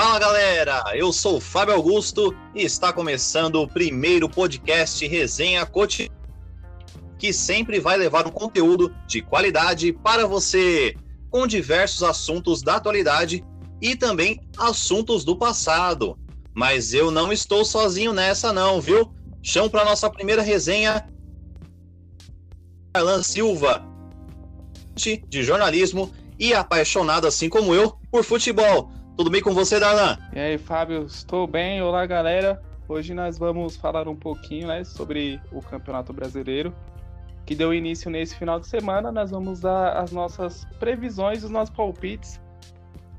Fala galera, eu sou o Fábio Augusto e está começando o primeiro podcast Resenha Cotidiana, que sempre vai levar um conteúdo de qualidade para você, com diversos assuntos da atualidade e também assuntos do passado. Mas eu não estou sozinho nessa não, viu? Chão para nossa primeira resenha, Alan Silva, de jornalismo e apaixonado assim como eu por futebol. Tudo bem com você, Darlan? E aí, Fábio? Estou bem. Olá, galera. Hoje nós vamos falar um pouquinho né, sobre o Campeonato Brasileiro, que deu início nesse final de semana. Nós vamos dar as nossas previsões, os nossos palpites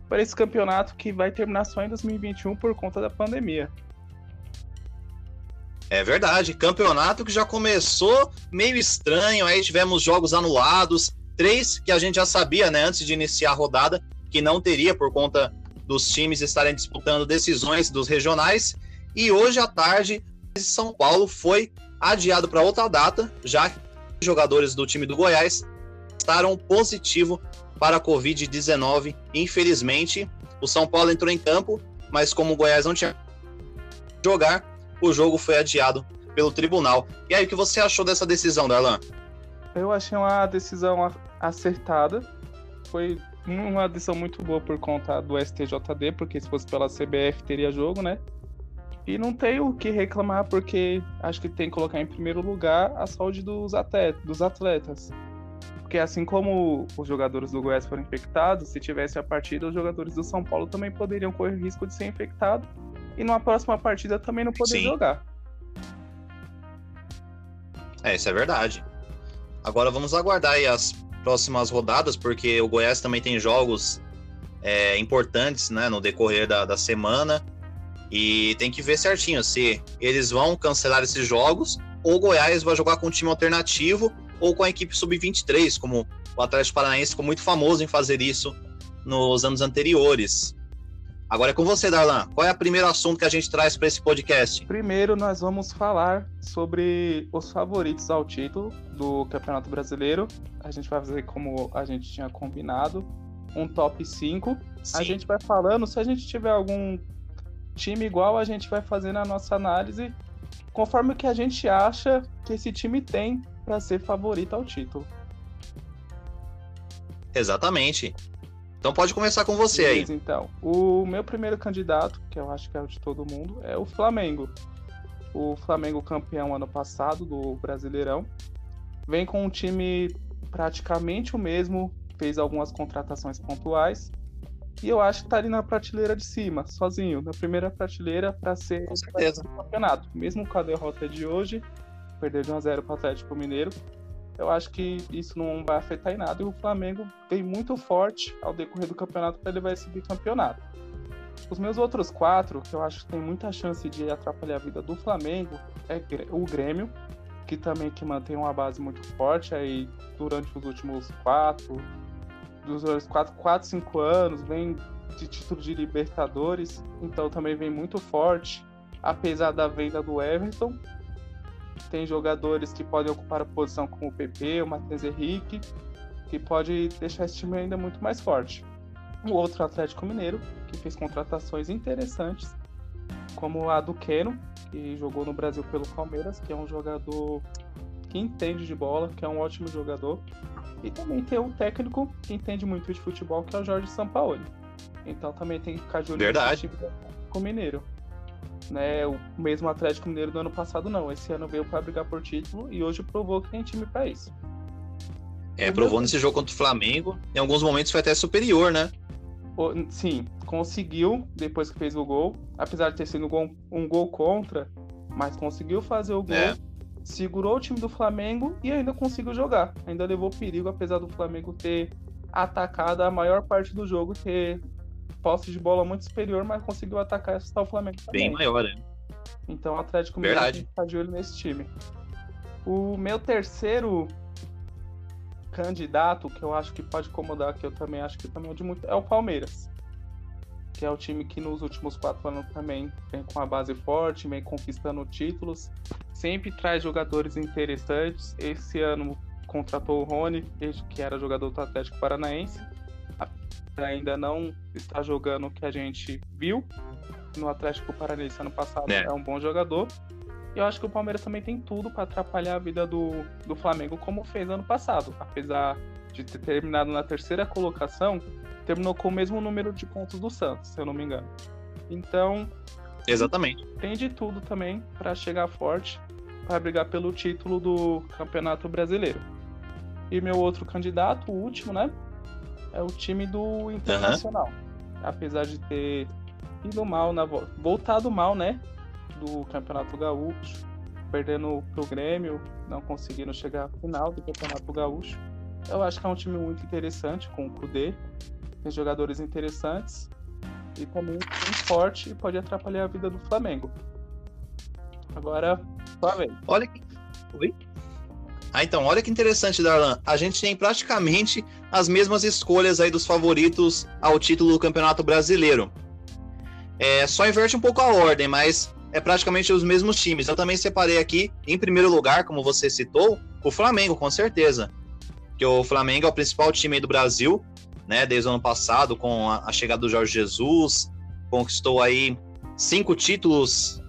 para esse campeonato que vai terminar só em 2021 por conta da pandemia. É verdade, campeonato que já começou meio estranho, aí tivemos jogos anulados, três que a gente já sabia, né, antes de iniciar a rodada, que não teria por conta dos times estarem disputando decisões dos regionais. E hoje à tarde, São Paulo foi adiado para outra data, já que os jogadores do time do Goiás estaram positivo para a Covid-19. Infelizmente, o São Paulo entrou em campo, mas como o Goiás não tinha jogar, o jogo foi adiado pelo tribunal. E aí, o que você achou dessa decisão, Darlan? Eu achei uma decisão acertada. Foi uma decisão muito boa por conta do STJD, porque se fosse pela CBF teria jogo, né? E não tem o que reclamar, porque acho que tem que colocar em primeiro lugar a saúde dos atletas. Porque assim como os jogadores do Goiás foram infectados, se tivesse a partida, os jogadores do São Paulo também poderiam correr risco de ser infectado e numa próxima partida também não poder Sim. jogar. É, isso é verdade. Agora vamos aguardar aí as próximas rodadas, porque o Goiás também tem jogos é, importantes né, no decorrer da, da semana. E tem que ver certinho se eles vão cancelar esses jogos ou o Goiás vai jogar com um time alternativo ou com a equipe sub-23, como o Atlético Paranaense ficou muito famoso em fazer isso nos anos anteriores. Agora é com você, Darlan. Qual é o primeiro assunto que a gente traz para esse podcast? Primeiro, nós vamos falar sobre os favoritos ao título do Campeonato Brasileiro. A gente vai fazer como a gente tinha combinado, um top 5. Sim. A gente vai falando, se a gente tiver algum time igual, a gente vai fazendo a nossa análise conforme o que a gente acha que esse time tem para ser favorito ao título. Exatamente. Então pode começar com você Beleza, aí. Então, o meu primeiro candidato, que eu acho que é o de todo mundo, é o Flamengo. O Flamengo campeão ano passado do Brasileirão. Vem com um time praticamente o mesmo, fez algumas contratações pontuais. E eu acho que tá ali na prateleira de cima, sozinho, na primeira prateleira para ser o campeonato. Mesmo com a derrota de hoje, perder de 1 a 0 para o Atlético Mineiro, eu acho que isso não vai afetar em nada. E o Flamengo vem muito forte ao decorrer do campeonato para ele vai subir campeonato. Os meus outros quatro, que eu acho que tem muita chance de atrapalhar a vida do Flamengo, é o Grêmio, que também que mantém uma base muito forte aí durante os últimos quatro, dos quatro, quatro, cinco anos, vem de título de Libertadores, então também vem muito forte, apesar da venda do Everton, tem jogadores que podem ocupar a posição como o PP, o Matheus Henrique, que pode deixar esse time ainda muito mais forte. O outro Atlético Mineiro, que fez contratações interessantes, como a do Keno, que jogou no Brasil pelo Palmeiras, que é um jogador que entende de bola, que é um ótimo jogador. E também tem um técnico que entende muito de futebol, que é o Jorge Sampaoli. Então também tem que ficar de olho Verdade. no time do Mineiro né? O mesmo Atlético Mineiro do ano passado não. Esse ano veio para brigar por título e hoje provou que tem time para isso. É, provou nesse jogo contra o Flamengo. Em alguns momentos foi até superior, né? Sim, conseguiu depois que fez o gol, apesar de ter sido um gol, um gol contra, mas conseguiu fazer o gol, é. segurou o time do Flamengo e ainda conseguiu jogar. Ainda levou perigo, apesar do Flamengo ter atacado a maior parte do jogo, ter posse de bola muito superior, mas conseguiu atacar e assustar o Flamengo também. Bem maior, né? Então o Atlético Mineiro está de olho nesse time. O meu terceiro candidato, que eu acho que pode incomodar, que eu também acho que também é de muito, é o Palmeiras. Que é o time que nos últimos quatro anos também vem com uma base forte, vem conquistando títulos, sempre traz jogadores interessantes. Esse ano contratou o Rony, que era jogador do Atlético Paranaense ainda não está jogando o que a gente viu no Atlético Paranaense ano passado. É. é um bom jogador. E eu acho que o Palmeiras também tem tudo para atrapalhar a vida do, do Flamengo, como fez ano passado. Apesar de ter terminado na terceira colocação, terminou com o mesmo número de pontos do Santos, se eu não me engano. Então. Exatamente. Tem de tudo também para chegar forte, para brigar pelo título do Campeonato Brasileiro. E meu outro candidato, o último, né? É o time do Internacional. Uhum. Apesar de ter ido mal na voltado mal, né? Do Campeonato Gaúcho, perdendo pro Grêmio, não conseguindo chegar à final do Campeonato Gaúcho. Eu acho que é um time muito interessante com o Kudê, tem jogadores interessantes e também muito forte e pode atrapalhar a vida do Flamengo. Agora, Flamengo. Olha que. Oi? Ah, então, olha que interessante, Darlan. A gente tem praticamente as mesmas escolhas aí dos favoritos ao título do Campeonato Brasileiro. É, só inverte um pouco a ordem, mas é praticamente os mesmos times. Eu também separei aqui, em primeiro lugar, como você citou, o Flamengo, com certeza. Que o Flamengo é o principal time do Brasil, né? Desde o ano passado, com a, chegada do Jorge Jesus, conquistou aí cinco títulos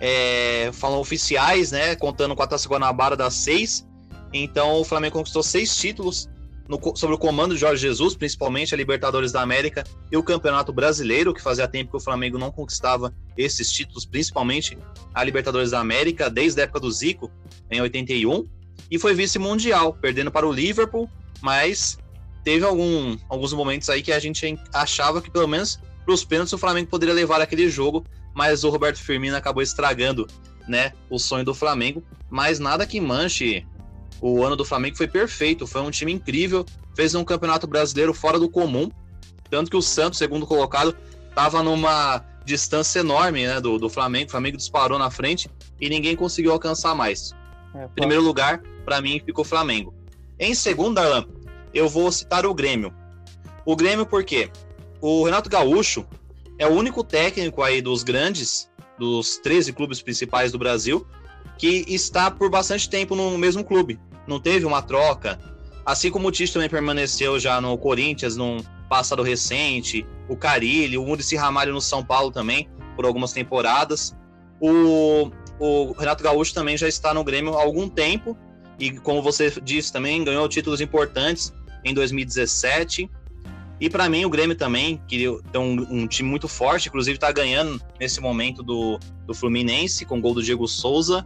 é, falam oficiais, né? Contando com a Taça Guanabara das seis. Então o Flamengo conquistou seis títulos no, sobre o comando de Jorge Jesus, principalmente a Libertadores da América e o Campeonato Brasileiro, que fazia tempo que o Flamengo não conquistava esses títulos, principalmente a Libertadores da América, desde a época do Zico, em 81, e foi vice-mundial, perdendo para o Liverpool, mas teve algum, alguns momentos aí que a gente achava que pelo menos para os pênaltis o Flamengo poderia levar aquele jogo, mas o Roberto Firmino acabou estragando né, o sonho do Flamengo, mas nada que manche o ano do Flamengo foi perfeito, foi um time incrível, fez um campeonato brasileiro fora do comum, tanto que o Santos, segundo colocado, estava numa distância enorme né, do, do Flamengo, o Flamengo disparou na frente e ninguém conseguiu alcançar mais. É, Primeiro lugar, para mim, ficou o Flamengo. Em segundo, Darlan, eu vou citar o Grêmio. O Grêmio porque o Renato Gaúcho é o único técnico aí dos grandes, dos 13 clubes principais do Brasil, que está por bastante tempo no mesmo clube não teve uma troca. Assim como o Tite também permaneceu já no Corinthians num passado recente, o Carilli, o Muricy Ramalho no São Paulo também, por algumas temporadas. O, o Renato Gaúcho também já está no Grêmio há algum tempo, e como você disse também, ganhou títulos importantes em 2017. E para mim, o Grêmio também, que tem um, um time muito forte, inclusive está ganhando nesse momento do, do Fluminense, com gol do Diego Souza,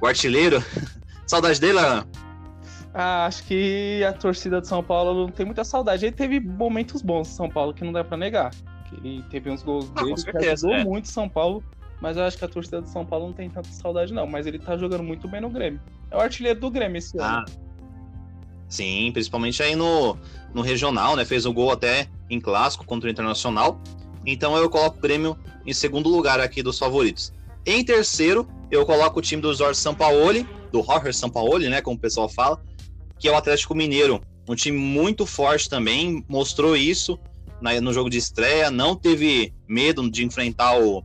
o artilheiro Saudade dele, Ana? Ah, acho que a torcida de São Paulo não tem muita saudade. Ele teve momentos bons em São Paulo que não dá para negar. Ele teve uns gols ah, dele certeza, que ajudou é. muito São Paulo, mas eu acho que a torcida de São Paulo não tem tanta saudade, não. Mas ele tá jogando muito bem no Grêmio. É o artilheiro do Grêmio esse ah. ano. Sim, principalmente aí no, no regional, né? Fez o um gol até em clássico contra o Internacional. Então eu coloco o Grêmio em segundo lugar aqui dos favoritos. Em terceiro, eu coloco o time do Jorge Sampaoli do Jorge Sampaoli, né, como o pessoal fala, que é o Atlético Mineiro. Um time muito forte também, mostrou isso no jogo de estreia, não teve medo de enfrentar o,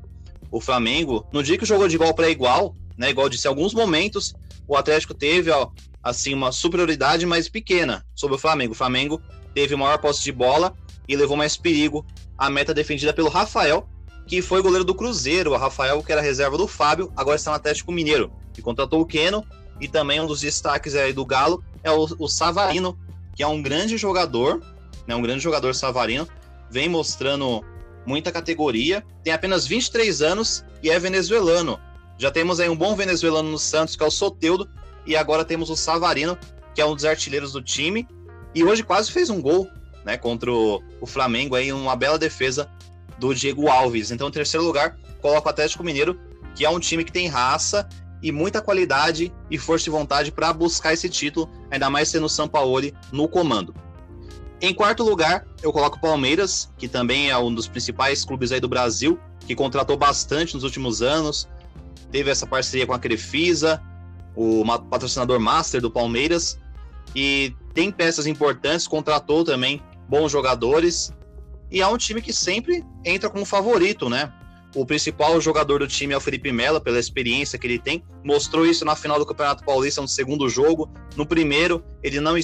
o Flamengo. No dia que jogou de igual para igual, né, igual disse, em alguns momentos o Atlético teve ó, assim uma superioridade mais pequena sobre o Flamengo. O Flamengo teve maior posse de bola e levou mais perigo à meta defendida pelo Rafael, que foi goleiro do Cruzeiro. O Rafael, que era reserva do Fábio, agora está no Atlético Mineiro que contratou o Keno, e também um dos destaques aí do Galo é o, o Savarino, que é um grande jogador, né, um grande jogador Savarino, vem mostrando muita categoria, tem apenas 23 anos e é venezuelano. Já temos aí um bom venezuelano no Santos, que é o Soteudo, e agora temos o Savarino, que é um dos artilheiros do time, e hoje quase fez um gol, né, contra o, o Flamengo aí, uma bela defesa do Diego Alves. Então, em terceiro lugar, coloca o Atlético Mineiro, que é um time que tem raça e muita qualidade e força e vontade para buscar esse título, ainda mais sendo o Sampaoli no comando. Em quarto lugar, eu coloco o Palmeiras, que também é um dos principais clubes aí do Brasil, que contratou bastante nos últimos anos, teve essa parceria com a Crefisa, o patrocinador master do Palmeiras, e tem peças importantes, contratou também bons jogadores, e é um time que sempre entra como favorito, né? O principal jogador do time é o Felipe Melo, pela experiência que ele tem. Mostrou isso na final do Campeonato Paulista, no segundo jogo. No primeiro, ele não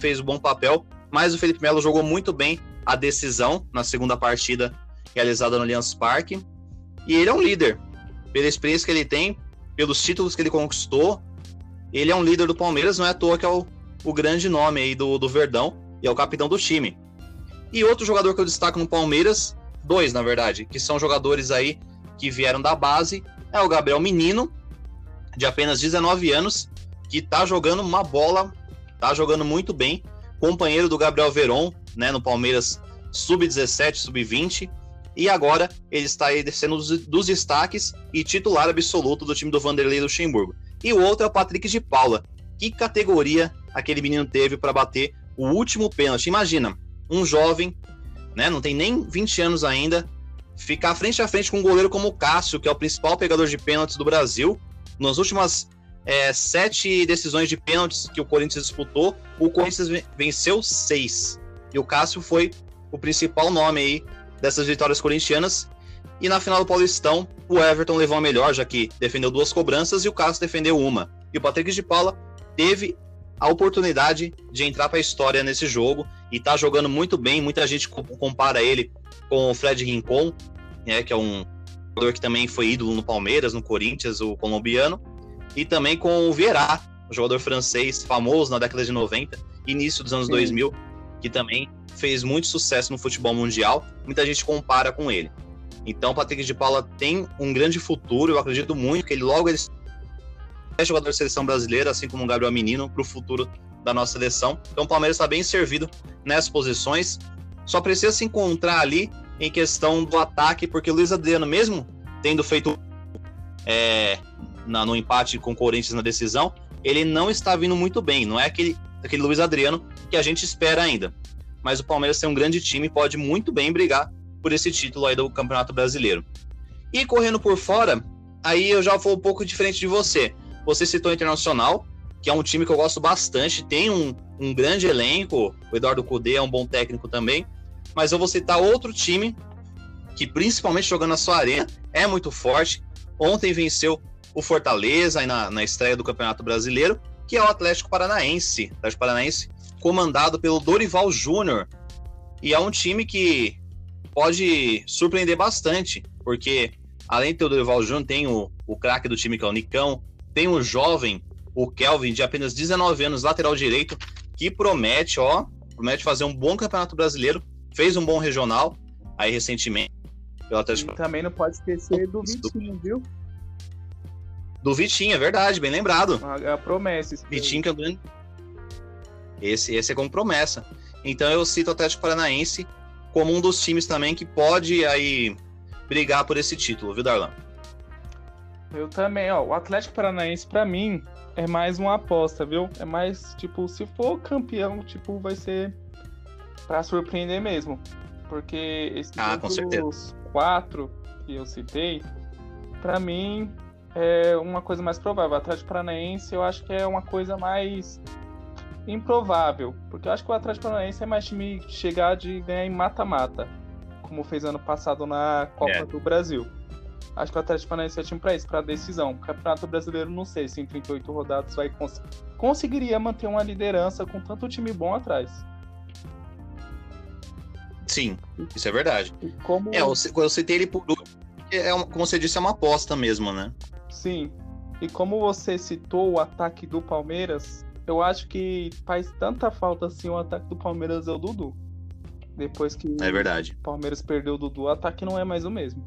fez um bom papel, mas o Felipe Melo jogou muito bem a decisão na segunda partida realizada no Allianz Parque. E ele é um líder, pela experiência que ele tem, pelos títulos que ele conquistou. Ele é um líder do Palmeiras, não é à toa que é o, o grande nome aí do, do Verdão e é o capitão do time. E outro jogador que eu destaco no Palmeiras, dois na verdade, que são jogadores aí que vieram da base, é o Gabriel Menino, de apenas 19 anos, que tá jogando uma bola, tá jogando muito bem, companheiro do Gabriel Veron, né, no Palmeiras sub-17, sub-20, e agora ele está aí descendo dos, destaques e titular absoluto do time do Vanderlei Luxemburgo. E o outro é o Patrick de Paula. Que categoria aquele menino teve para bater o último pênalti? Imagina, um jovem, né, não tem nem 20 anos ainda, ficar frente a frente com um goleiro como o Cássio, que é o principal pegador de pênaltis do Brasil. Nas últimas é, sete decisões de pênaltis que o Corinthians disputou, o Corinthians venceu seis. E o Cássio foi o principal nome aí dessas vitórias corintianas. E na final do Paulistão, o Everton levou a melhor, já que defendeu duas cobranças e o Cássio defendeu uma. E o Patrick de Paula teve a oportunidade de entrar para a história nesse jogo e tá jogando muito bem. Muita gente compara ele com o Fred Rincon, né, que é um jogador que também foi ídolo no Palmeiras, no Corinthians, o colombiano, e também com o Vieira, um jogador francês famoso na década de 90, início dos anos Sim. 2000, que também fez muito sucesso no futebol mundial. Muita gente compara com ele. Então, o Patrick de Paula tem um grande futuro. Eu acredito muito que ele logo ele é jogador de seleção brasileira, assim como o Gabriel Menino, para o futuro da nossa seleção. Então, o Palmeiras está bem servido nessas posições. Só precisa se encontrar ali em questão do ataque, porque o Luiz Adriano, mesmo tendo feito é, na, no empate com o Corinthians na decisão, ele não está vindo muito bem. Não é aquele, aquele Luiz Adriano que a gente espera ainda. Mas o Palmeiras tem um grande time pode muito bem brigar por esse título aí do Campeonato Brasileiro. E correndo por fora, aí eu já vou um pouco diferente de você. Você citou o Internacional, que é um time que eu gosto bastante, tem um, um grande elenco, o Eduardo Cudê é um bom técnico também, mas eu vou citar outro time que, principalmente jogando na sua arena, é muito forte. Ontem venceu o Fortaleza na, na estreia do Campeonato Brasileiro, que é o Atlético Paranaense. Atlético Paranaense comandado pelo Dorival Júnior. E é um time que pode surpreender bastante, porque além de ter o Dorival Júnior, tem o, o craque do time que é o Nicão, tem o jovem, o Kelvin, de apenas 19 anos, lateral direito, que promete, ó, promete fazer um bom campeonato brasileiro fez um bom regional aí recentemente. Pelo Atlético. E também não pode esquecer do Vitinho, viu? Do Vitinho, é verdade, bem lembrado. É a promessa. Vitinho que é grande. Esse, esse é como promessa. Então eu cito o Atlético Paranaense como um dos times também que pode aí brigar por esse título, viu, Darlan? Eu também, ó. O Atlético Paranaense, para mim, é mais uma aposta, viu? É mais, tipo, se for campeão, tipo, vai ser para surpreender mesmo. Porque esses ah, quatro que eu citei, para mim é uma coisa mais provável. O Atlético Paranaense eu acho que é uma coisa mais improvável, porque eu acho que o Atlético Paranaense é mais time chegar de ganhar em mata-mata, como fez ano passado na Copa é. do Brasil. Acho que o Atlético Paranaense é time para isso, para decisão. O Campeonato Brasileiro, não sei se em 38 rodadas vai cons conseguiria manter uma liderança com tanto time bom atrás. Sim, isso é verdade. Como... É, eu, eu citei ele por último, é uma, como você disse, é uma aposta mesmo, né? Sim. E como você citou o ataque do Palmeiras, eu acho que faz tanta falta assim o ataque do Palmeiras é o Dudu. Depois que é verdade. o Palmeiras perdeu o Dudu, o ataque não é mais o mesmo.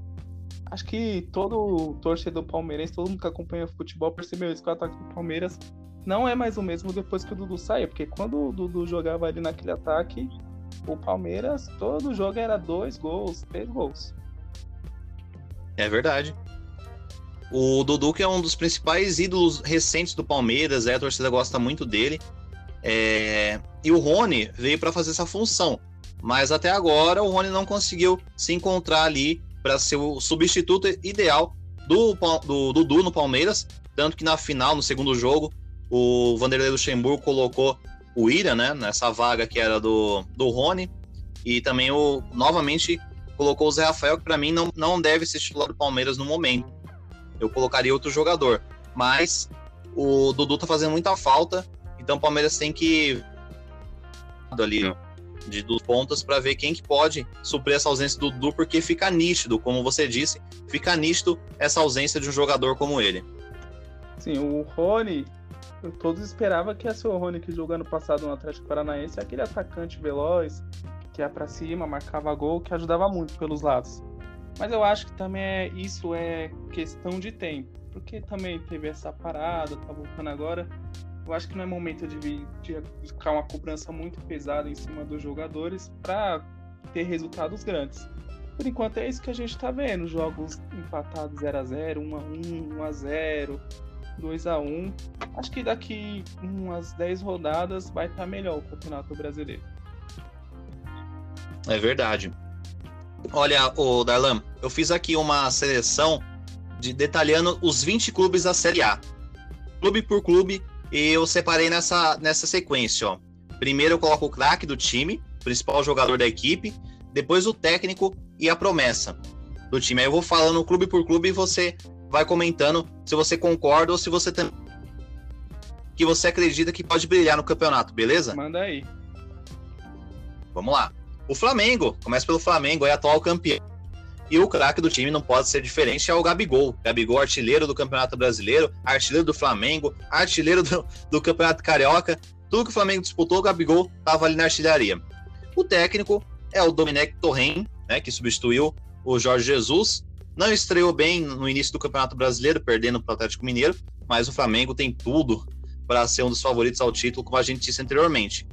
Acho que todo torcedor palmeirense, todo mundo que acompanha futebol percebeu isso, que o ataque do Palmeiras não é mais o mesmo depois que o Dudu saiu. Porque quando o Dudu jogava ali naquele ataque, o Palmeiras, todo jogo era dois gols, três gols. É verdade. O Dudu, que é um dos principais ídolos recentes do Palmeiras, é, a torcida gosta muito dele. É... E o Rony veio para fazer essa função. Mas até agora o Rony não conseguiu se encontrar ali para ser o substituto ideal do, do, Dudu no Palmeiras. Tanto que na final, no segundo jogo, o Vanderlei Luxemburgo colocou o Ira, né, nessa vaga que era do, do Rony, e também o novamente colocou o Zé Rafael, que para mim não, não deve ser titular do Palmeiras no momento. Eu colocaria outro jogador, mas o Dudu tá fazendo muita falta, então o Palmeiras tem que ali de dos pontas para ver quem que pode suprir essa ausência do Dudu, porque fica nítido, como você disse, fica nítido essa ausência de um jogador como ele. Sim, o Rony, todos esperavam que ia ser o Rony que jogou ano passado no Atlético Paranaense, aquele atacante veloz, que ia para cima, marcava gol, que ajudava muito pelos lados. Mas eu acho que também é, isso é questão de tempo, porque também teve essa parada, tá voltando agora. Eu acho que não é momento de, de ficar uma cobrança muito pesada em cima dos jogadores para ter resultados grandes. Por enquanto é isso que a gente está vendo, jogos empatados 0 a 0 1 a 1 1 a 0 2 a 1 Acho que daqui umas 10 rodadas vai estar tá melhor o Campeonato Brasileiro. É verdade. Olha, o Darlan, eu fiz aqui uma seleção de detalhando os 20 clubes da Série A. Clube por clube, e eu separei nessa, nessa sequência, ó. Primeiro eu coloco o craque do time, principal jogador da equipe, depois o técnico e a promessa do time. Aí eu vou falando clube por clube e você vai comentando se você concorda ou se você tem que você acredita que pode brilhar no campeonato, beleza? Manda aí. Vamos lá. O Flamengo, começa pelo Flamengo, é atual campeão. E o craque do time não pode ser diferente, é o Gabigol. Gabigol, artilheiro do Campeonato Brasileiro, artilheiro do Flamengo, artilheiro do, do Campeonato Carioca. Tudo que o Flamengo disputou, o Gabigol estava ali na artilharia. O técnico é o Domenech Torren, né, que substituiu o Jorge Jesus. Não estreou bem no início do Campeonato Brasileiro, perdendo para o Atlético Mineiro, mas o Flamengo tem tudo para ser um dos favoritos ao título, como a gente disse anteriormente.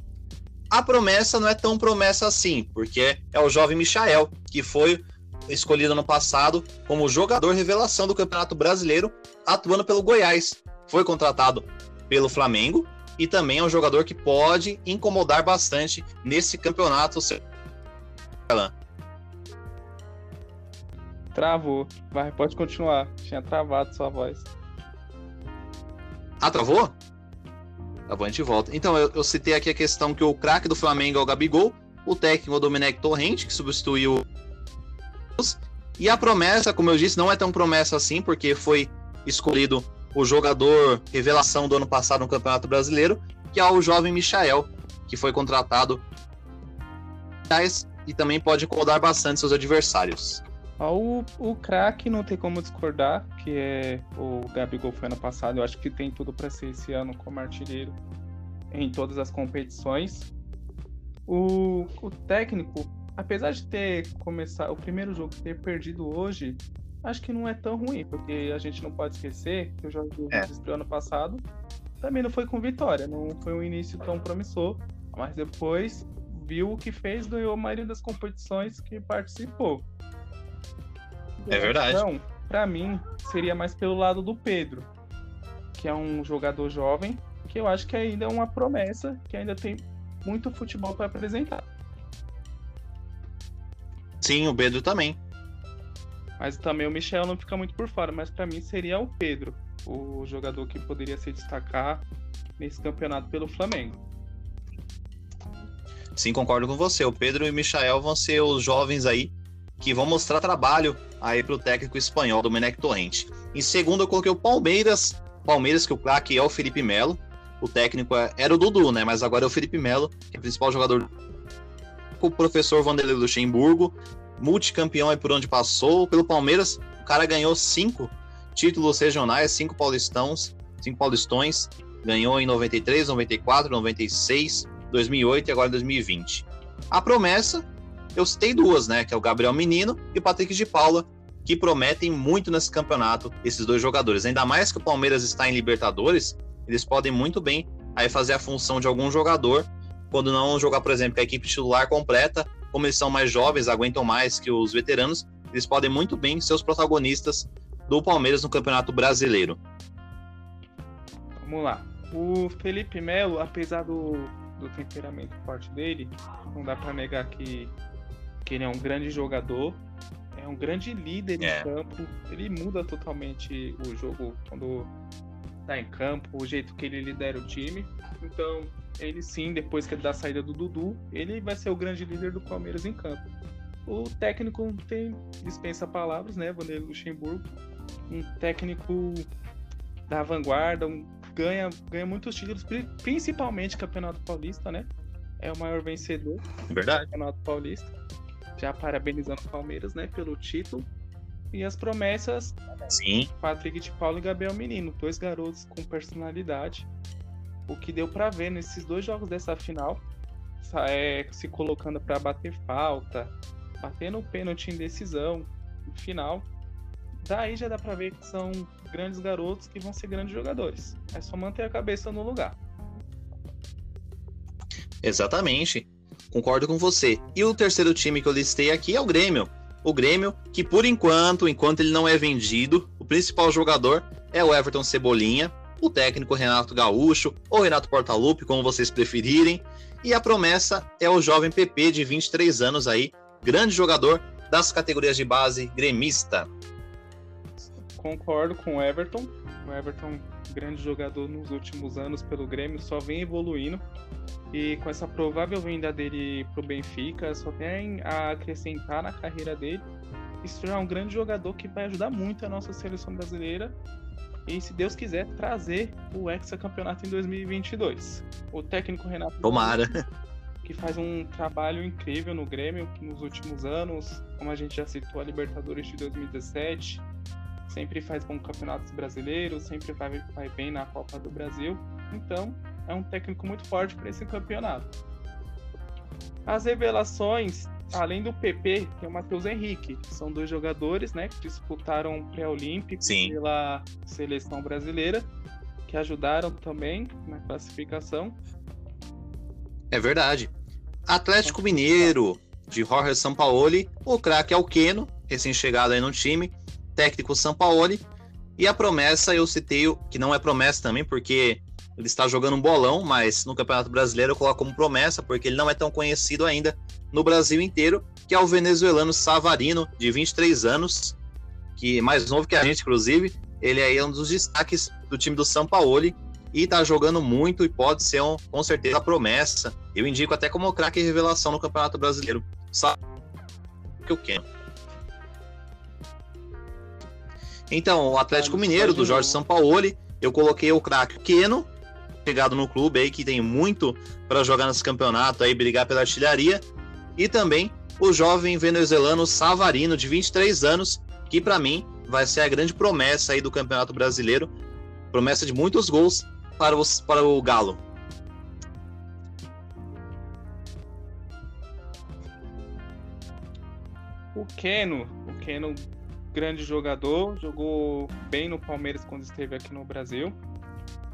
A promessa não é tão promessa assim, porque é o jovem Michael, que foi escolhido ano passado como jogador revelação do Campeonato Brasileiro, atuando pelo Goiás. Foi contratado pelo Flamengo e também é um jogador que pode incomodar bastante nesse campeonato. Travou. Vai, pode continuar. Tinha travado sua voz. Ah, travou? Bom, a gente volta. Então, eu, eu citei aqui a questão que o craque do Flamengo é o Gabigol, o técnico é o Domenech Torrente, que substituiu e a promessa, como eu disse, não é tão promessa assim, porque foi escolhido o jogador revelação do ano passado no Campeonato Brasileiro, que é o jovem Michael, que foi contratado e também pode incomodar bastante seus adversários. O, o craque não tem como discordar, que é o Gabigol foi ano passado. Eu acho que tem tudo para ser esse ano como artilheiro em todas as competições. O, o técnico, apesar de ter começado o primeiro jogo ter perdido hoje, acho que não é tão ruim, porque a gente não pode esquecer que o Jorge Jesus é. ano passado também não foi com vitória, não foi um início tão promissor, mas depois viu o que fez, ganhou a maioria das competições que participou. É verdade. Então, para mim, seria mais pelo lado do Pedro, que é um jogador jovem, que eu acho que ainda é uma promessa, que ainda tem muito futebol para apresentar. Sim, o Pedro também. Mas também o Michel não fica muito por fora, mas para mim seria o Pedro, o jogador que poderia se destacar nesse campeonato pelo Flamengo. Sim, concordo com você. O Pedro e o Michael vão ser os jovens aí que vão mostrar trabalho aí para o técnico espanhol, Domenech Torrente. Em segundo, eu coloquei o Palmeiras. Palmeiras, que o craque é o Felipe Melo. O técnico é, era o Dudu, né? Mas agora é o Felipe Melo, que é o principal jogador o professor Vanderlei Luxemburgo, multicampeão aí por onde passou. Pelo Palmeiras, o cara ganhou cinco títulos regionais, cinco paulistãos, cinco paulistões. Ganhou em 93, 94, 96, 2008 e agora 2020. A promessa, eu citei duas, né? Que é o Gabriel Menino e o Patrick de Paula, que prometem muito nesse campeonato, esses dois jogadores. Ainda mais que o Palmeiras está em Libertadores, eles podem muito bem aí fazer a função de algum jogador quando não jogar, por exemplo, com a equipe titular completa, como eles são mais jovens, aguentam mais que os veteranos, eles podem muito bem ser os protagonistas do Palmeiras no Campeonato Brasileiro. Vamos lá. O Felipe Melo, apesar do, do temperamento forte dele, não dá para negar que, que ele é um grande jogador, é um grande líder é. em campo, ele muda totalmente o jogo quando tá em campo, o jeito que ele lidera o time. Então, ele sim, depois que da saída do Dudu, ele vai ser o grande líder do Palmeiras em campo. O técnico tem dispensa palavras, né, Vanderlei Luxemburgo, um técnico da vanguarda, um, ganha, ganha muitos títulos, principalmente Campeonato Paulista, né? é o maior vencedor Verdade. do Campeonato Paulista. Já parabenizando o Palmeiras, né, pelo título. E as promessas, Sim. Patrick de Paulo e Gabriel Menino, dois garotos com personalidade. O que deu pra ver nesses dois jogos dessa final, é, se colocando pra bater falta, batendo o pênalti em decisão, final. Daí já dá pra ver que são grandes garotos que vão ser grandes jogadores. É só manter a cabeça no lugar. Exatamente. Concordo com você. E o terceiro time que eu listei aqui é o Grêmio. O Grêmio, que por enquanto, enquanto ele não é vendido, o principal jogador é o Everton Cebolinha, o técnico Renato Gaúcho, ou Renato Portaluppi, como vocês preferirem. E a promessa é o jovem PP de 23 anos aí, grande jogador das categorias de base gremista. Concordo com o Everton. O Everton, grande jogador nos últimos anos pelo Grêmio, só vem evoluindo. E com essa provável vinda dele pro Benfica, só tem a acrescentar na carreira dele e se tornar um grande jogador que vai ajudar muito a nossa seleção brasileira. E, se Deus quiser, trazer o hexacampeonato em 2022. O técnico Renato Tomara. que faz um trabalho incrível no Grêmio que nos últimos anos, como a gente já citou, a Libertadores de 2017, sempre faz bons campeonatos brasileiros, sempre vai, vai bem na Copa do Brasil. Então, é um técnico muito forte para esse campeonato. As revelações, além do PP, tem o Matheus Henrique, que são dois jogadores né, que disputaram o pré-olímpico pela seleção brasileira, que ajudaram também na classificação. É verdade. Atlético Mineiro, de Jorge Sampaoli, o craque é o Keno, recém-chegado aí no time, técnico Sampaoli, e a promessa eu citei, o- que não é promessa também, porque ele está jogando um bolão, mas no Campeonato Brasileiro eu coloco como promessa, porque ele não é tão conhecido ainda no Brasil inteiro, que é o venezuelano Savarino, de 23 anos, que é mais novo que a gente, inclusive. Ele aí é um dos destaques do time do Sampaoli, e tá jogando muito e pode ser um, com certeza a promessa. Eu indico até como craque revelação no Campeonato Brasileiro. Sabe que eu quero. Então, o Atlético Mineiro, do Jorge. Sampaoli, eu coloquei o craque Keno, chegado no clube aí, que tem muito para jogar nesse campeonato aí, brigar pela artilharia. E também o jovem venezuelano Savarino, de 23 anos, que para mim vai ser a grande promessa aí do Campeonato Brasileiro. Promessa de muitos gols para, os, para o Galo. O Keno, o Keno, grande jogador, jogou bem no Palmeiras quando esteve aqui no Brasil.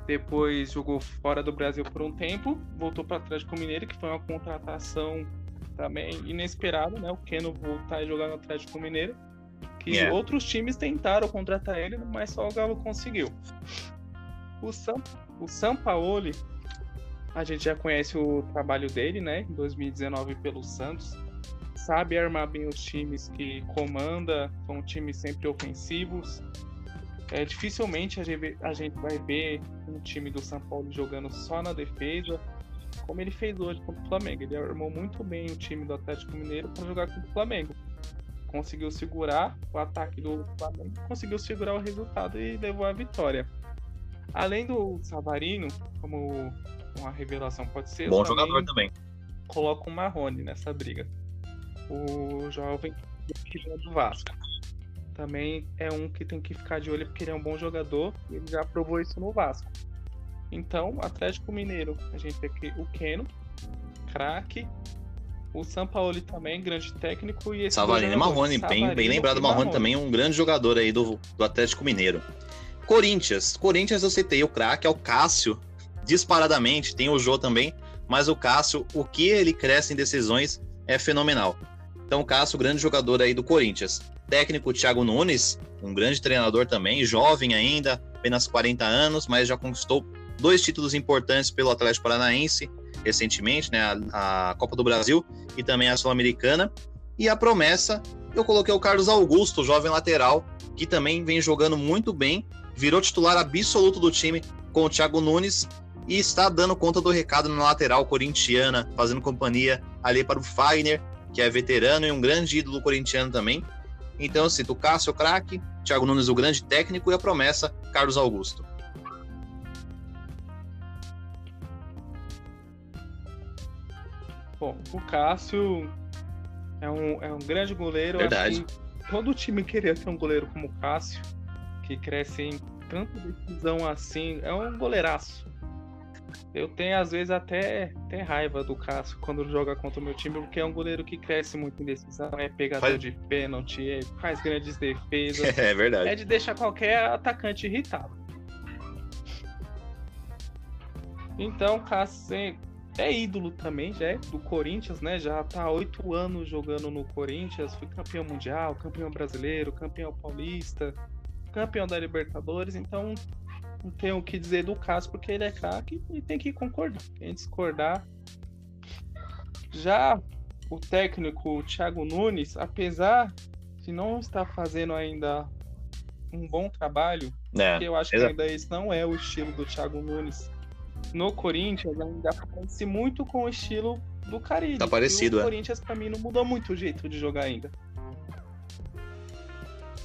Depois jogou fora do Brasil por um tempo, voltou para o Mineiro, que foi uma contratação também inesperada, né? O Keno voltar e jogar no Atlético Mineiro, que Yeah. outros times tentaram contratar ele, mas só o Galo conseguiu. O Sam, o Sampaoli, a gente já conhece o trabalho dele, né? Em 2019 pelo Santos sabe armar bem os times que comanda, são times sempre ofensivos. É, dificilmente a gente, a gente vai ver um time do São Paulo jogando só na defesa, como ele fez hoje contra o Flamengo. Ele armou muito bem o time do Atlético Mineiro para jogar contra o Flamengo. Conseguiu segurar o ataque do Flamengo, conseguiu segurar o resultado e levou a vitória. Além do Savarino, como uma revelação pode ser, Bom também jogador também. coloca o Marrone nessa briga. O jovem que vem do Vasco. Também é um que tem que ficar de olho porque ele é um bom jogador e ele já provou isso no Vasco. Então, Atlético Mineiro, a gente tem aqui o Keno, craque. O Sampaoli também, grande técnico. E esse Savarino e Marrone, bem, bem lembrado. Marrone também, um grande jogador aí do, do Atlético Mineiro. Corinthians. Corinthians eu citei o craque, é o Cássio, disparadamente. Tem o Jô também, mas o Cássio, o que ele cresce em decisões é fenomenal. Então, o Cássio, grande jogador aí do Corinthians. Técnico Thiago Nunes, um grande treinador também, jovem ainda, apenas 40 anos, mas já conquistou dois títulos importantes pelo Atlético Paranaense recentemente, né? A, a Copa do Brasil e também a Sul-Americana. E a promessa, eu coloquei o Carlos Augusto, jovem lateral, que também vem jogando muito bem, virou titular absoluto do time com o Thiago Nunes e está dando conta do recado na lateral corintiana, fazendo companhia ali para o Fagner, que é veterano e um grande ídolo corintiano também. Então eu cito Cássio, craque, Thiago Nunes, o grande técnico, e a promessa, Carlos Augusto. Bom, o Cássio é um, é um grande goleiro. Verdade. todo time queria ter um goleiro como o Cássio, que cresce em tanta decisão assim. É um goleiraço. Eu tenho, às vezes, até, até raiva do Cássio quando joga contra o meu time, porque é um goleiro que cresce muito em decisão, é pegador faz... de pênalti, é, faz grandes defesas. É verdade. É de deixar qualquer atacante irritado. Então, Cássio é ídolo também, já é do Corinthians, né? Já tá há oito anos jogando no Corinthians, foi campeão mundial, campeão brasileiro, campeão paulista, campeão da Libertadores, então não tenho o que dizer do Cássio porque ele é craque e tem que concordar. Quem discordar. Já o técnico Thiago Nunes, apesar de não estar fazendo ainda um bom trabalho, é, eu acho que ainda esse não é o estilo do Thiago Nunes. No Corinthians ainda parece muito com o estilo do Caribe. Tá parecido, o é. Corinthians pra mim não mudou muito o jeito de jogar ainda.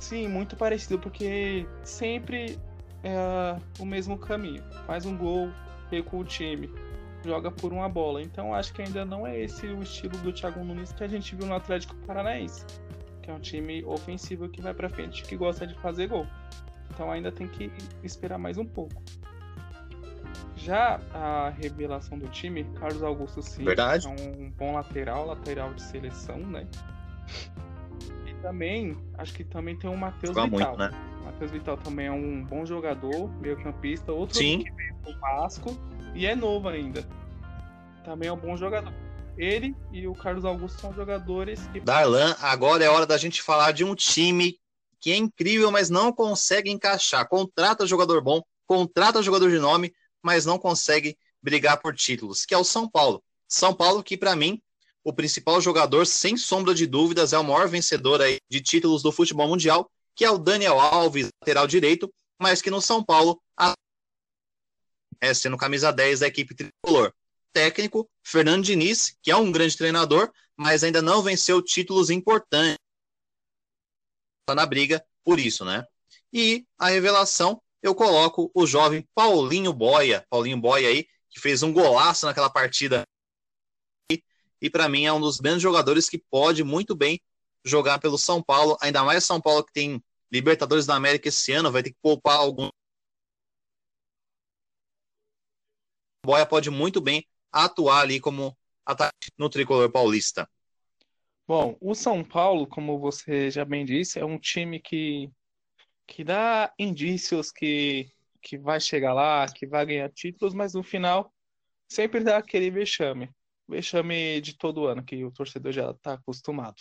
Sim, muito parecido, porque sempre é o mesmo caminho. Faz um gol, recua o time, joga por uma bola. Então acho que ainda não é esse o estilo do Thiago Nunes que a gente viu no Atlético Paranaense, que é um time ofensivo que vai para frente, que gosta de fazer gol. Então ainda tem que esperar mais um pouco. Já a revelação do time, Carlos Augusto Silva, Verdade. é um bom lateral, lateral de seleção, né? E também, acho que também tem o Matheus Vital. Muito, né? Matheus Vital também é um bom jogador, meio campista, outro Sim. que veio do Vasco e é novo ainda. Também é um bom jogador. Ele e o Carlos Augusto são jogadores que. Darlan, agora é hora da gente falar de um time que é incrível, mas não consegue encaixar. Contrata jogador bom, contrata jogador de nome, mas não consegue brigar por títulos, que é o São Paulo. São Paulo, que para mim, o principal jogador, sem sombra de dúvidas, é o maior vencedor aí de títulos do futebol mundial que é o Daniel Alves, lateral direito, mas que no São Paulo é sendo camisa 10 da equipe tricolor. Técnico, Fernando Diniz, que é um grande treinador, mas ainda não venceu títulos importantes na briga por isso, né? E a revelação, eu coloco o jovem Paulinho Boia, Paulinho Boia aí, que fez um golaço naquela partida e para mim é um dos grandes jogadores que pode muito bem jogar pelo São Paulo, ainda mais São Paulo que tem Libertadores da América esse ano, vai ter que poupar algum. Boia pode muito bem atuar ali como atacante no tricolor paulista. Bom, o São Paulo, como você já bem disse, é um time que, que dá indícios que, que vai chegar lá, que vai ganhar títulos, mas no final sempre dá aquele vexame. Vexame de todo ano, que o torcedor já está acostumado.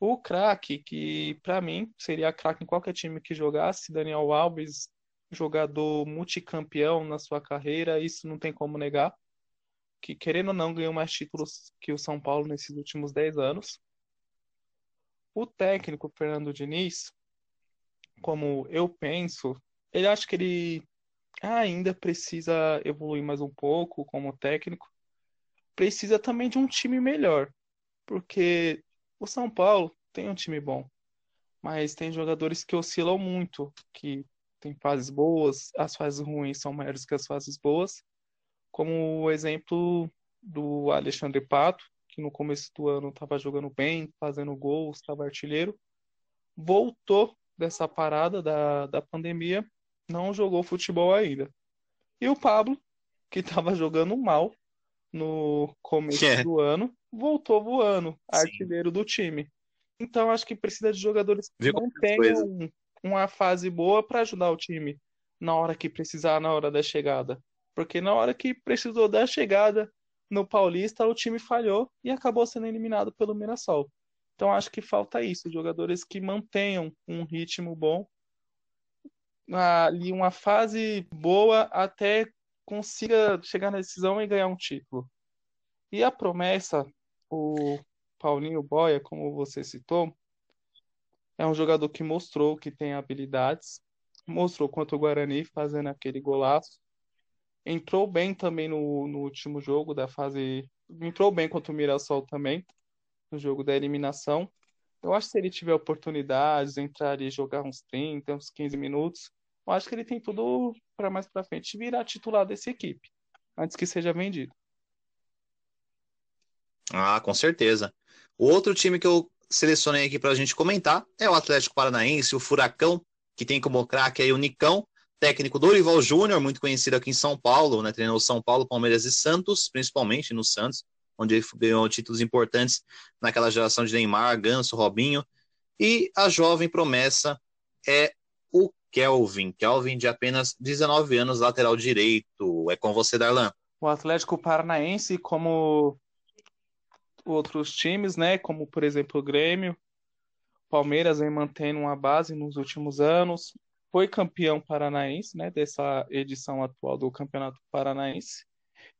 O craque, que para mim seria craque em qualquer time que jogasse, Daniel Alves, jogador multicampeão na sua carreira, isso não tem como negar. Que querendo ou não ganhou mais títulos que o São Paulo nesses últimos 10 anos. O técnico Fernando Diniz, como eu penso, ele acha que ele ainda precisa evoluir mais um pouco como técnico. Precisa também de um time melhor, porque o São Paulo tem um time bom, mas tem jogadores que oscilam muito, que tem fases boas, as fases ruins são maiores que as fases boas, como o exemplo do Alexandre Pato, que no começo do ano estava jogando bem, fazendo gols, estava artilheiro, voltou dessa parada da, da pandemia, não jogou futebol ainda. E o Pablo, que estava jogando mal no começo é. do ano, voltou voando, artilheiro do time. Então acho que precisa de jogadores que não tenham uma fase boa para ajudar o time na hora que precisar, na hora da chegada. Porque na hora que precisou da chegada no Paulista, o time falhou e acabou sendo eliminado pelo Mirassol. Então acho que falta isso, jogadores que mantenham um ritmo bom, ali uma fase boa até consiga chegar na decisão e ganhar um título. E a promessa, o Paulinho Boia, como você citou, é um jogador que mostrou que tem habilidades, mostrou quanto o Guarani fazendo aquele golaço. Entrou bem também no, no último jogo da fase. Entrou bem contra o Mirassol também, no jogo da eliminação. Eu acho que se ele tiver oportunidades, entrar e jogar uns 30, uns 15 minutos, eu acho que ele tem tudo para mais para frente virar titular dessa equipe, antes que seja vendido. Ah, com certeza. O outro time que eu selecionei aqui para a gente comentar é o Atlético Paranaense, o Furacão, que tem como craque aí o Nicão, técnico Dorival Júnior, muito conhecido aqui em São Paulo, né? Treinou São Paulo, Palmeiras e Santos, principalmente no Santos, onde ele ganhou títulos importantes naquela geração de Neymar, Ganso, Robinho. E a jovem promessa é o Kelvin, Kelvin de apenas 19 anos, lateral direito. É com você, Darlan. O Atlético Paranaense, como outros times, né, como por exemplo o Grêmio, Palmeiras vem mantendo uma base nos últimos anos, foi campeão paranaense, né, dessa edição atual do Campeonato Paranaense.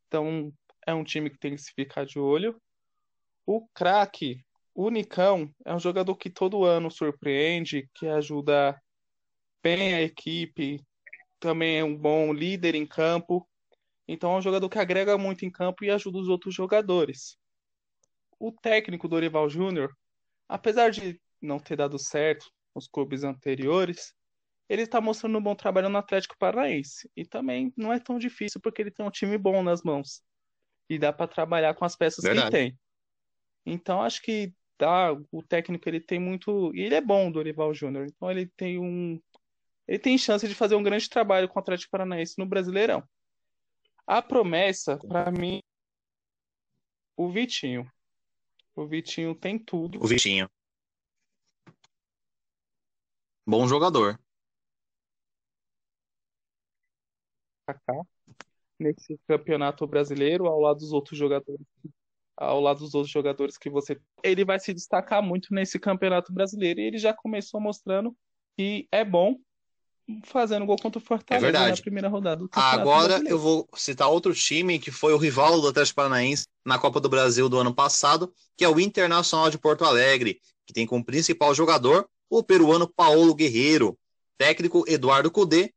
Então, é um time que tem que se ficar de olho. O craque, o Nicão, é um jogador que todo ano surpreende, que ajuda bem a equipe, também é um bom líder em campo. Então, é um jogador que agrega muito em campo e ajuda os outros jogadores. O técnico Dorival Júnior, apesar de não ter dado certo nos clubes anteriores, ele está mostrando um bom trabalho no Atlético Paranaense. E também não é tão difícil porque ele tem um time bom nas mãos. E dá para trabalhar com as peças Verdade. que ele tem. Então acho que dá, o técnico ele tem muito. E ele é bom, Dorival Júnior. Então ele tem um. Ele tem chance de fazer um grande trabalho com o Atlético Paranaense no Brasileirão. A promessa, para mim, o Vitinho. O Vitinho tem tudo. O Vitinho. Bom jogador. destacar nesse campeonato brasileiro, ao lado dos outros jogadores, ao lado dos outros jogadores que você, ele vai se destacar muito nesse campeonato brasileiro e ele já começou mostrando que é bom fazendo gol contra o Fortaleza é na primeira rodada. Agora brasileiro. eu vou citar outro time que foi o rival do Atlético Paranaense na Copa do Brasil do ano passado, que é o Internacional de Porto Alegre, que tem como principal jogador o peruano Paulo Guerreiro, técnico Eduardo Cudê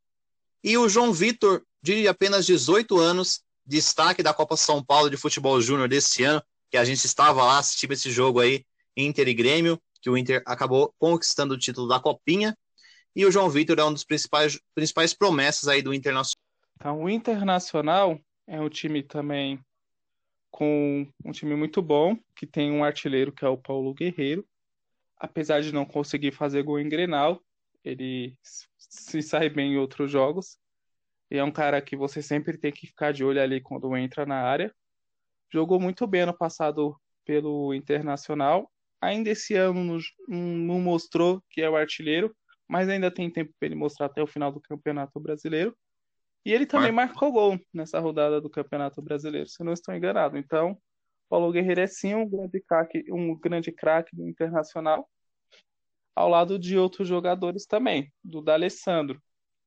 e o João Vitor de apenas 18 anos, destaque da Copa São Paulo de Futebol Júnior desse ano, que a gente estava lá assistindo esse jogo aí, Inter e Grêmio, que o Inter acabou conquistando o título da Copinha, e o João Vitor é um dos principais, principais promessas aí do Internacional. Então, o Internacional é um time também com um time muito bom, que tem um artilheiro que é o Paulo Guerreiro. Apesar de não conseguir fazer gol em Grenal, ele se sai bem em outros jogos. E é um cara que você sempre tem que ficar de olho ali quando entra na área. Jogou muito bem ano passado pelo Internacional. Ainda esse ano não mostrou que é o artilheiro, mas ainda tem tempo para ele mostrar até o final do Campeonato Brasileiro. E ele também Mar... marcou gol nessa rodada do Campeonato Brasileiro, se não estou enganado. Então, Paulo Guerreiro é sim um grande craque, um grande craque do Internacional, ao lado de outros jogadores também, do D'Alessandro,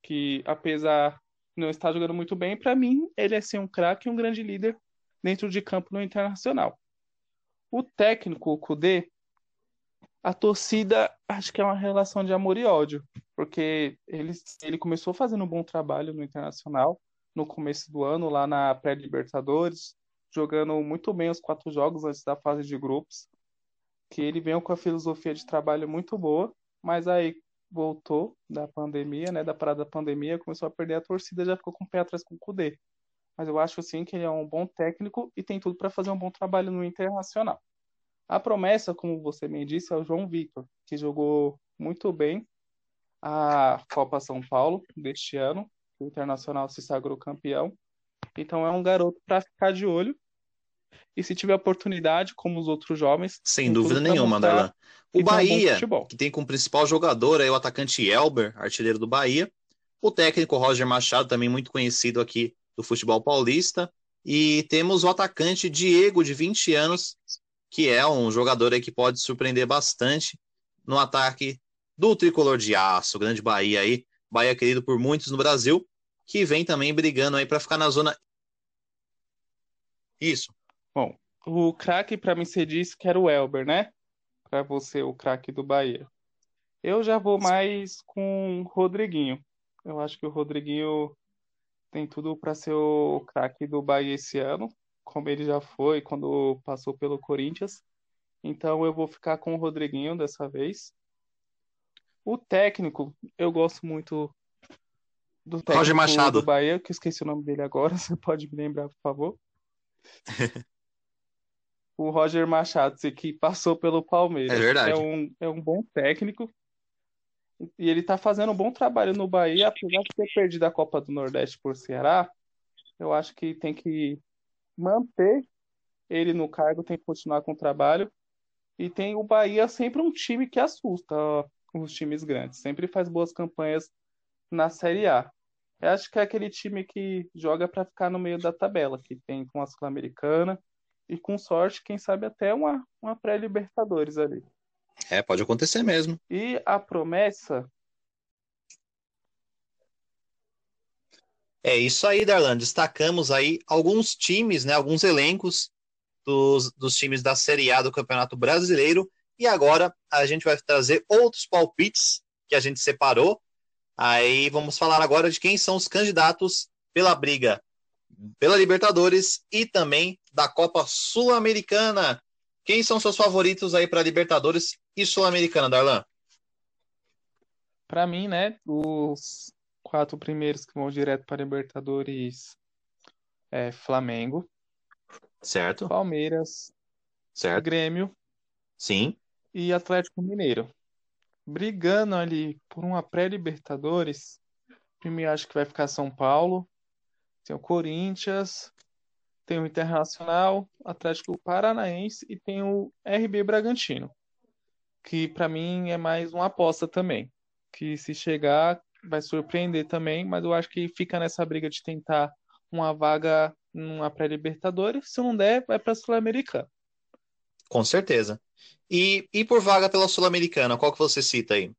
que apesar não está jogando muito bem. Para mim, ele é ser um craque e um grande líder dentro de campo no Internacional. O técnico, o Kudê, a torcida acho que é uma relação de amor e ódio, porque ele, ele começou fazendo um bom trabalho no Internacional no começo do ano, lá na pré-Libertadores, jogando muito bem os quatro jogos antes da fase de grupos, que ele veio com a filosofia de trabalho muito boa, mas aí voltou da pandemia, né, da parada da pandemia, começou a perder a torcida, já ficou com o pé atrás com o Cudê. Mas eu acho sim que ele é um bom técnico e tem tudo para fazer um bom trabalho no Internacional. A promessa, como você bem disse, é o João Vitor, que jogou muito bem a Copa São Paulo deste ano. O Internacional se sagrou campeão. Então é um garoto para ficar de olho e se tiver oportunidade, como os outros jovens. Sem dúvida nenhuma, Darlan. O Bahia, um que tem como principal jogador aí o atacante Elber, artilheiro do Bahia. O técnico Roger Machado, também muito conhecido aqui do futebol paulista. E temos o atacante Diego, de 20 anos, que é um jogador aí que pode surpreender bastante no ataque do tricolor de aço, grande Bahia aí, Bahia querido por muitos no Brasil, que vem também brigando aí para ficar na zona. Isso. Bom, o craque para mim você disse que era o Elber, né? Para você, o craque do Bahia. Eu já vou mais com o Rodriguinho. Eu acho que o Rodriguinho tem tudo para ser o craque do Bahia esse ano, como ele já foi quando passou pelo Corinthians. Então eu vou ficar com o Rodriguinho dessa vez. O técnico, eu gosto muito do técnico Roger Machado. do Bahia, que eu esqueci o nome dele agora. Você pode me lembrar, por favor? o Roger Machado, que passou pelo Palmeiras. É verdade. É um, é um bom técnico. E ele tá fazendo um bom trabalho no Bahia, apesar de ter perdido a Copa do Nordeste por Ceará. Eu acho que tem que manter ele no cargo, tem que continuar com o trabalho. E tem o Bahia sempre um time que assusta ó, os times grandes. Sempre faz boas campanhas na Série A. Eu acho que é aquele time que joga para ficar no meio da tabela, que tem com a Sul-Americana e com sorte, quem sabe até uma, uma pré-Libertadores ali. É, pode acontecer mesmo. E a promessa. É isso aí, Darlan. Destacamos aí alguns times, né, alguns elencos dos, dos times da Série A do Campeonato Brasileiro. E agora a gente vai trazer outros palpites que a gente separou. Aí vamos falar agora de quem são os candidatos pela briga pela Libertadores e também da Copa Sul-Americana. Quem são seus favoritos aí para Libertadores e Sul-Americana, Darlan? Para mim, né, os quatro primeiros que vão direto para Libertadores é Flamengo, certo? Palmeiras, certo? Grêmio, sim, e Atlético Mineiro. Brigando ali por uma pré-Libertadores, primeiro acho que vai ficar São Paulo, tem o Corinthians, tem o Internacional, Atlético Paranaense e tem o RB Bragantino, que para mim é mais uma aposta também, que se chegar vai surpreender também, mas eu acho que fica nessa briga de tentar uma vaga numa pré-Libertadores, se não der, vai para a Sul-Americana. Com certeza. E, e por vaga pela Sul-Americana, qual que você cita aí?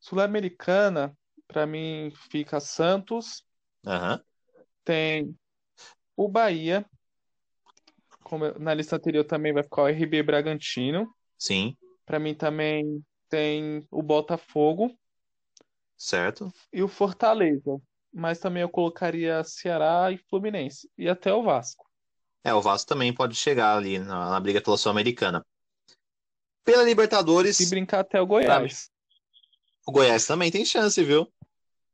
Sul-Americana, para mim, fica Santos. Uhum. Tem o Bahia. Como na lista anterior também vai ficar o RB Bragantino. Sim. Para mim também tem o Botafogo. Certo. E o Fortaleza. Mas também eu colocaria Ceará e Fluminense. E até o Vasco. É, o Vasco também pode chegar ali na, na briga pela Sul-Americana. Pela Libertadores. E brincar até o Goiás. O Goiás também tem chance, viu?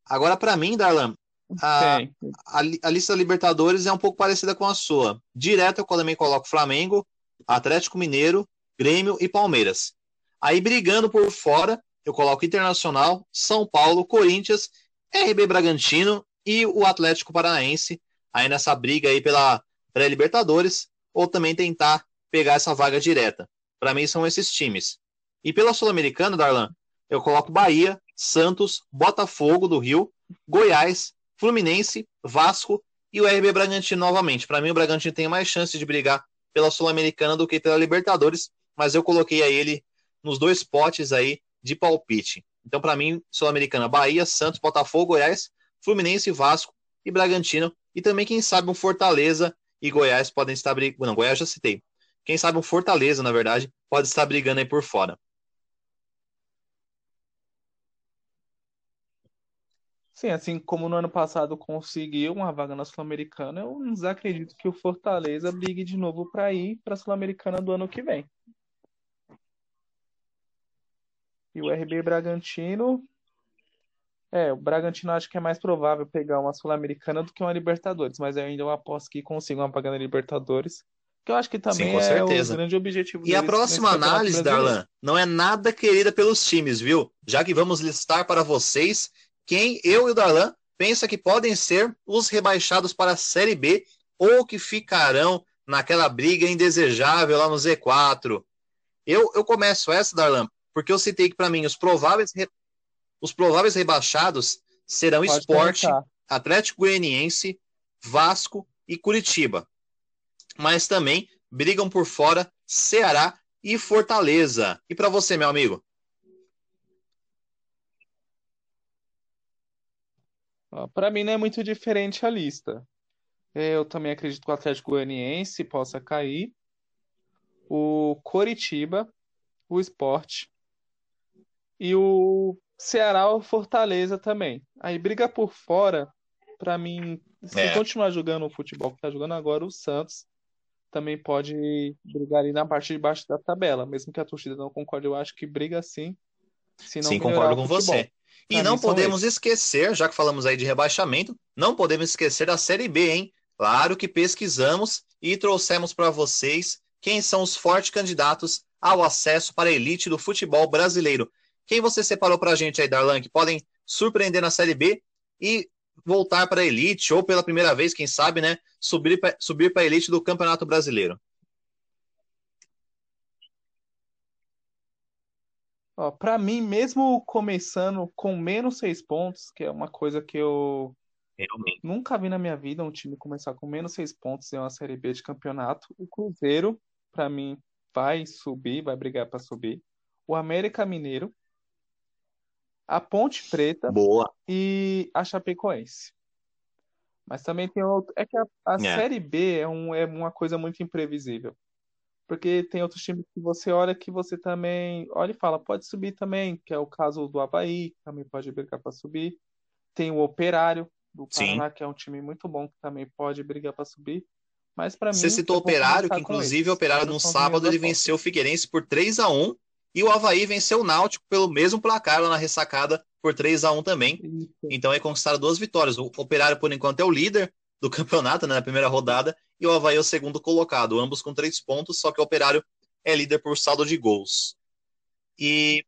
Agora, para mim, Darlan, a, a, a, lista da Libertadores é um pouco parecida com a sua. Direto eu também coloco Flamengo, Atlético Mineiro, Grêmio e Palmeiras. Aí brigando por fora, eu coloco Internacional, São Paulo, Corinthians, RB Bragantino e o Atlético Paranaense. Aí nessa briga aí pela pré-Libertadores, ou também tentar pegar essa vaga direta. Para mim são esses times. E pela Sul-Americana, Darlan, eu coloco Bahia, Santos, Botafogo do Rio, Goiás, Fluminense, Vasco e o RB Bragantino novamente. Para mim, o Bragantino tem mais chance de brigar pela Sul-Americana do que pela Libertadores, mas eu coloquei a ele nos dois potes aí de palpite. Então, para mim, Sul-Americana, Bahia, Santos, Botafogo, Goiás, Fluminense, Vasco e Bragantino. E também, quem sabe, um Fortaleza e Goiás podem estar brigando. Não, Goiás já citei. Quem sabe um Fortaleza, na verdade, pode estar brigando aí por fora. Sim, assim como no ano passado conseguiu uma vaga na Sul-Americana, eu não desacredito que o Fortaleza brigue de novo para ir para a Sul-Americana do ano que vem. E o RB Bragantino. É, o Bragantino acho que é mais provável pegar uma Sul-Americana do que uma Libertadores, mas eu ainda eu aposto que consiga uma vaga na Libertadores. Que eu acho que também Sim, é certeza. o grande objetivo E a próxima análise, Darlan, não é nada querida pelos times, viu? Já que vamos listar para vocês quem eu e o Darlan pensa que podem ser os rebaixados para a Série B ou que ficarão naquela briga indesejável lá no Z4. Eu, eu começo essa, Darlan, porque eu citei que para mim os prováveis, re... os prováveis rebaixados serão Pode Esporte, Atlético Goianiense, Vasco e Curitiba. Mas também brigam por fora Ceará e Fortaleza. E para você, meu amigo? Para mim não é muito diferente a lista. Eu também acredito que o Atlético Goianiense possa cair. O Coritiba, o Sport e o Ceará ou Fortaleza também. Aí briga por fora, para mim, se é. continuar jogando o futebol que tá jogando agora, o Santos também pode brigar ali na parte de baixo da tabela, mesmo que a torcida não concorde, eu acho que briga sim. sim, concordo com você. E não podemos esquecer, já que falamos aí de rebaixamento, não podemos esquecer da Série B, hein? Claro que pesquisamos e trouxemos para vocês quem são os fortes candidatos ao acesso para a elite do futebol brasileiro. Quem você separou para a gente aí, Darlan, que podem surpreender na Série B e voltar para a elite, ou pela primeira vez, quem sabe, né, subir para subir a elite do Campeonato Brasileiro? Para mim, mesmo começando com menos seis pontos, que é uma coisa que eu Realmente. nunca vi na minha vida, um time começar com menos seis pontos em uma Série B de campeonato. O Cruzeiro, para mim, vai subir, vai brigar para subir. O América Mineiro, a Ponte Preta Boa. e a Chapecoense. Mas também tem outro. É que a, a É. Série B é, um, é uma coisa muito imprevisível. Porque tem outros times que você olha que você também olha e fala, pode subir também, que é o caso do Avaí, que também pode brigar para subir. Tem o Operário do Sim. Paraná, que é um time muito bom, que também pode brigar para subir. Mas para mim, Você citou o Operário, que inclusive o. Operário no sábado ele venceu o Figueirense por 3 a 1 e o Havaí venceu o Náutico pelo mesmo placar lá na ressacada por 3 a 1 também. Isso. Então aí conquistaram duas vitórias. O Operário, por enquanto, é o líder do campeonato, né, na primeira rodada, e o Havaí é o segundo colocado, ambos com três pontos, só que o Operário é líder por saldo de gols. E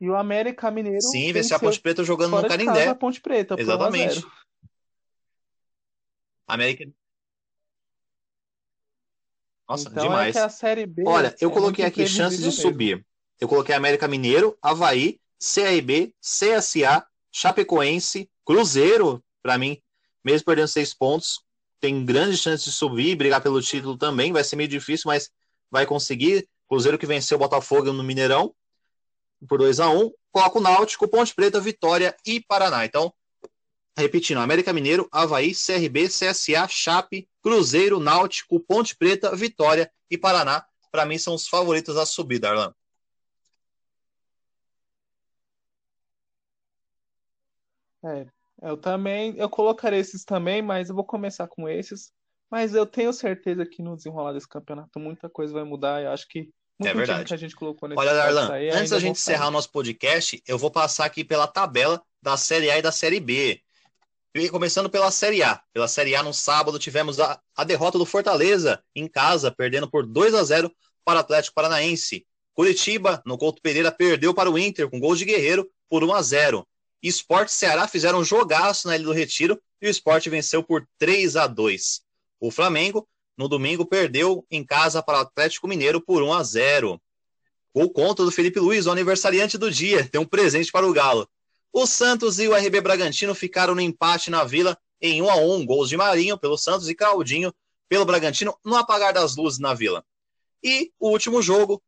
E o América Mineiro sim, venceu a Ponte Preta jogando no de casa Canindé. a Ponte Preta, por 1 a Exatamente. 0. América. Nossa, Então demais. é que a Série B Olha, eu é coloquei aqui chances de mesmo. subir. Eu coloquei América Mineiro, Havaí, CRB, CSA, Chapecoense, Cruzeiro, para mim, mesmo perdendo seis pontos, tem grandes chances de subir brigar pelo título também. Vai ser meio difícil, mas vai conseguir. Cruzeiro que venceu o Botafogo no Mineirão por 2 a 1 Coloca o Náutico, Ponte Preta, Vitória e Paraná. Então, repetindo, América Mineiro, Havaí, CRB, CSA, Chape, Cruzeiro, Náutico, Ponte Preta, Vitória e Paraná. Para mim, são os favoritos a subir, Darlan. É, eu também, eu colocarei esses também, mas eu vou começar com esses. Mas eu tenho certeza que no desenrolar desse campeonato muita coisa vai mudar. Eu acho que muito time verdade. que a gente colocou nesse Olha, Darlan, aí antes da gente encerrar o nosso podcast, eu vou passar aqui pela tabela da Série A e da Série B. Começando pela Série A. Pela Série A, no sábado, tivemos a, a derrota do Fortaleza em casa, perdendo por 2 a 0 para o Atlético Paranaense. Curitiba, no Couto Pereira, perdeu para o Inter com gol de Guerreiro por 1 a 0 Esporte e Ceará fizeram um jogaço na Ilha do Retiro e o Esporte venceu por 3 a 2 O Flamengo, no domingo, perdeu em casa para o Atlético Mineiro por 1 a 0 Gol contra do Felipe Luiz, o aniversariante do dia. Tem um presente para o Galo. O Santos e o RB Bragantino ficaram no empate na Vila em 1 a 1 Gols de Marinho pelo Santos e Claudinho pelo Bragantino no apagar das luzes na Vila. E o último jogo,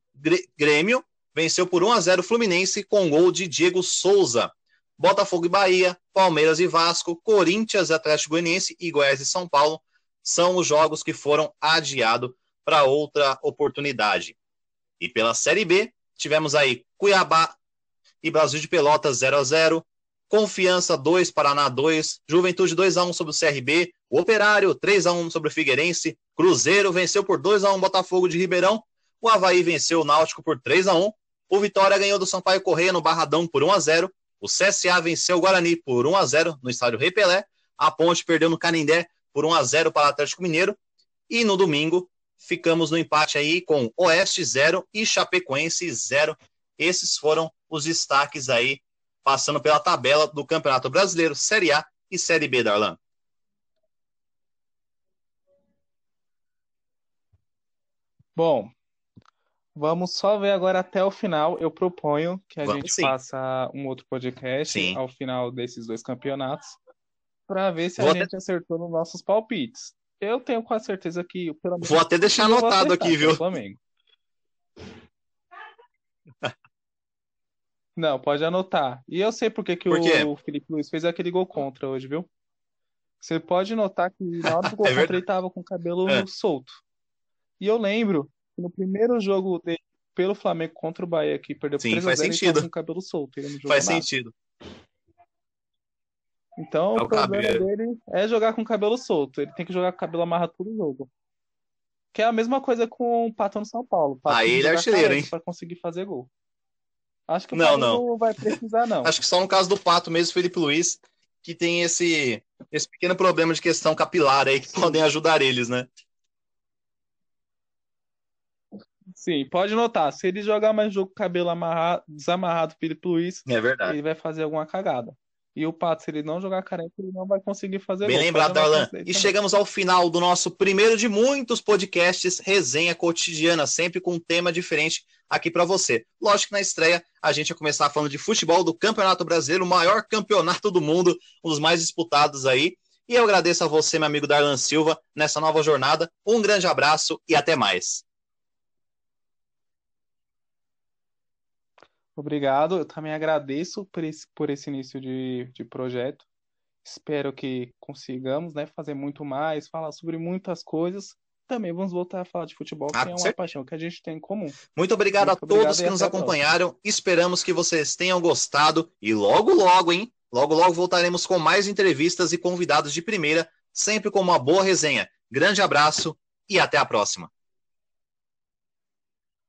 Grêmio venceu por 1 a 0 Fluminense com gol de Diego Souza. Botafogo e Bahia, Palmeiras e Vasco, Corinthians, Atlético Goianiense e Goiás e São Paulo são os jogos que foram adiados para outra oportunidade. E pela Série B, tivemos aí Cuiabá e Brasil de Pelotas 0 a 0 Confiança 2, Paraná 2, Juventude 2 a 1 sobre o CRB, o Operário 3 a 1 sobre o Figueirense, Cruzeiro venceu por 2 a 1 Botafogo de Ribeirão, o Havaí venceu o Náutico por 3 a 1 o Vitória ganhou do Sampaio Correia no Barradão por 1 a 0 o CSA venceu o Guarani por 1 a 0 no estádio Rei Pelé, a Ponte perdeu no Canindé por 1 a 0 para o Atlético Mineiro, e no domingo ficamos no empate aí com Oeste 0 e Chapecoense 0. Esses foram os destaques aí, passando pela tabela do Campeonato Brasileiro, Série A e Série B, Darlan. Bom, vamos só ver agora até o final. Eu proponho que a Vamos gente sim. faça um outro podcast Sim. ao final desses dois campeonatos para ver se Vou a até- gente acertou nos nossos palpites. Eu tenho quase certeza que pelo menos Vou até deixar anotado aqui, viu? Flamengo. Não, pode anotar. E eu sei por que Por o Felipe Luiz fez aquele gol contra hoje, viu? Você pode notar que na hora do gol É contra ele tava com o cabelo É. solto. E eu lembro no primeiro jogo dele pelo Flamengo contra o Bahia, que perdeu Sim, 3 a faz 0, ele sentido. com o cabelo solto. Faz nada. sentido. Então É o o problema cabelo. dele é jogar com o cabelo solto. Ele tem que jogar com o cabelo amarrado todo jogo. Que é a mesma coisa com o Pato no São Paulo. Pato Aí tem ele é artilheiro, hein? Pra conseguir fazer gol. Acho que o Não, não. não vai precisar, não. Acho que só no caso do Pato mesmo, Felipe Luiz, que têm esse, esse pequeno problema de questão capilar aí que podem ajudar eles, né? Sim, pode notar. Se ele jogar mais jogo com o cabelo amarrado, desamarrado pelo Luiz, é verdade. ele vai fazer alguma cagada. E o Pato, se ele não jogar careca, ele não vai conseguir fazer Bem gol. lembrado, Darlan. E chegamos ao final do nosso primeiro de muitos podcasts Resenha Cotidiana, sempre com um tema diferente aqui para você. Lógico que na estreia a gente vai começar falando de futebol do Campeonato Brasileiro, o maior campeonato do mundo, um dos mais disputados aí. E eu agradeço a você, meu amigo Darlan Silva, nessa nova jornada. Um grande abraço e até mais. Obrigado. Eu também agradeço por esse, por esse início de, de projeto. Espero que consigamos né, fazer muito mais, falar sobre muitas coisas. Também vamos voltar a falar de futebol, que ah, é uma certo. paixão que a gente tem em comum. Muito obrigado muito a todos obrigado que nos acompanharam. Esperamos que vocês tenham gostado. E logo, logo, hein? Logo, logo voltaremos com mais entrevistas e convidados de primeira, sempre com uma boa resenha. Grande abraço e até a próxima.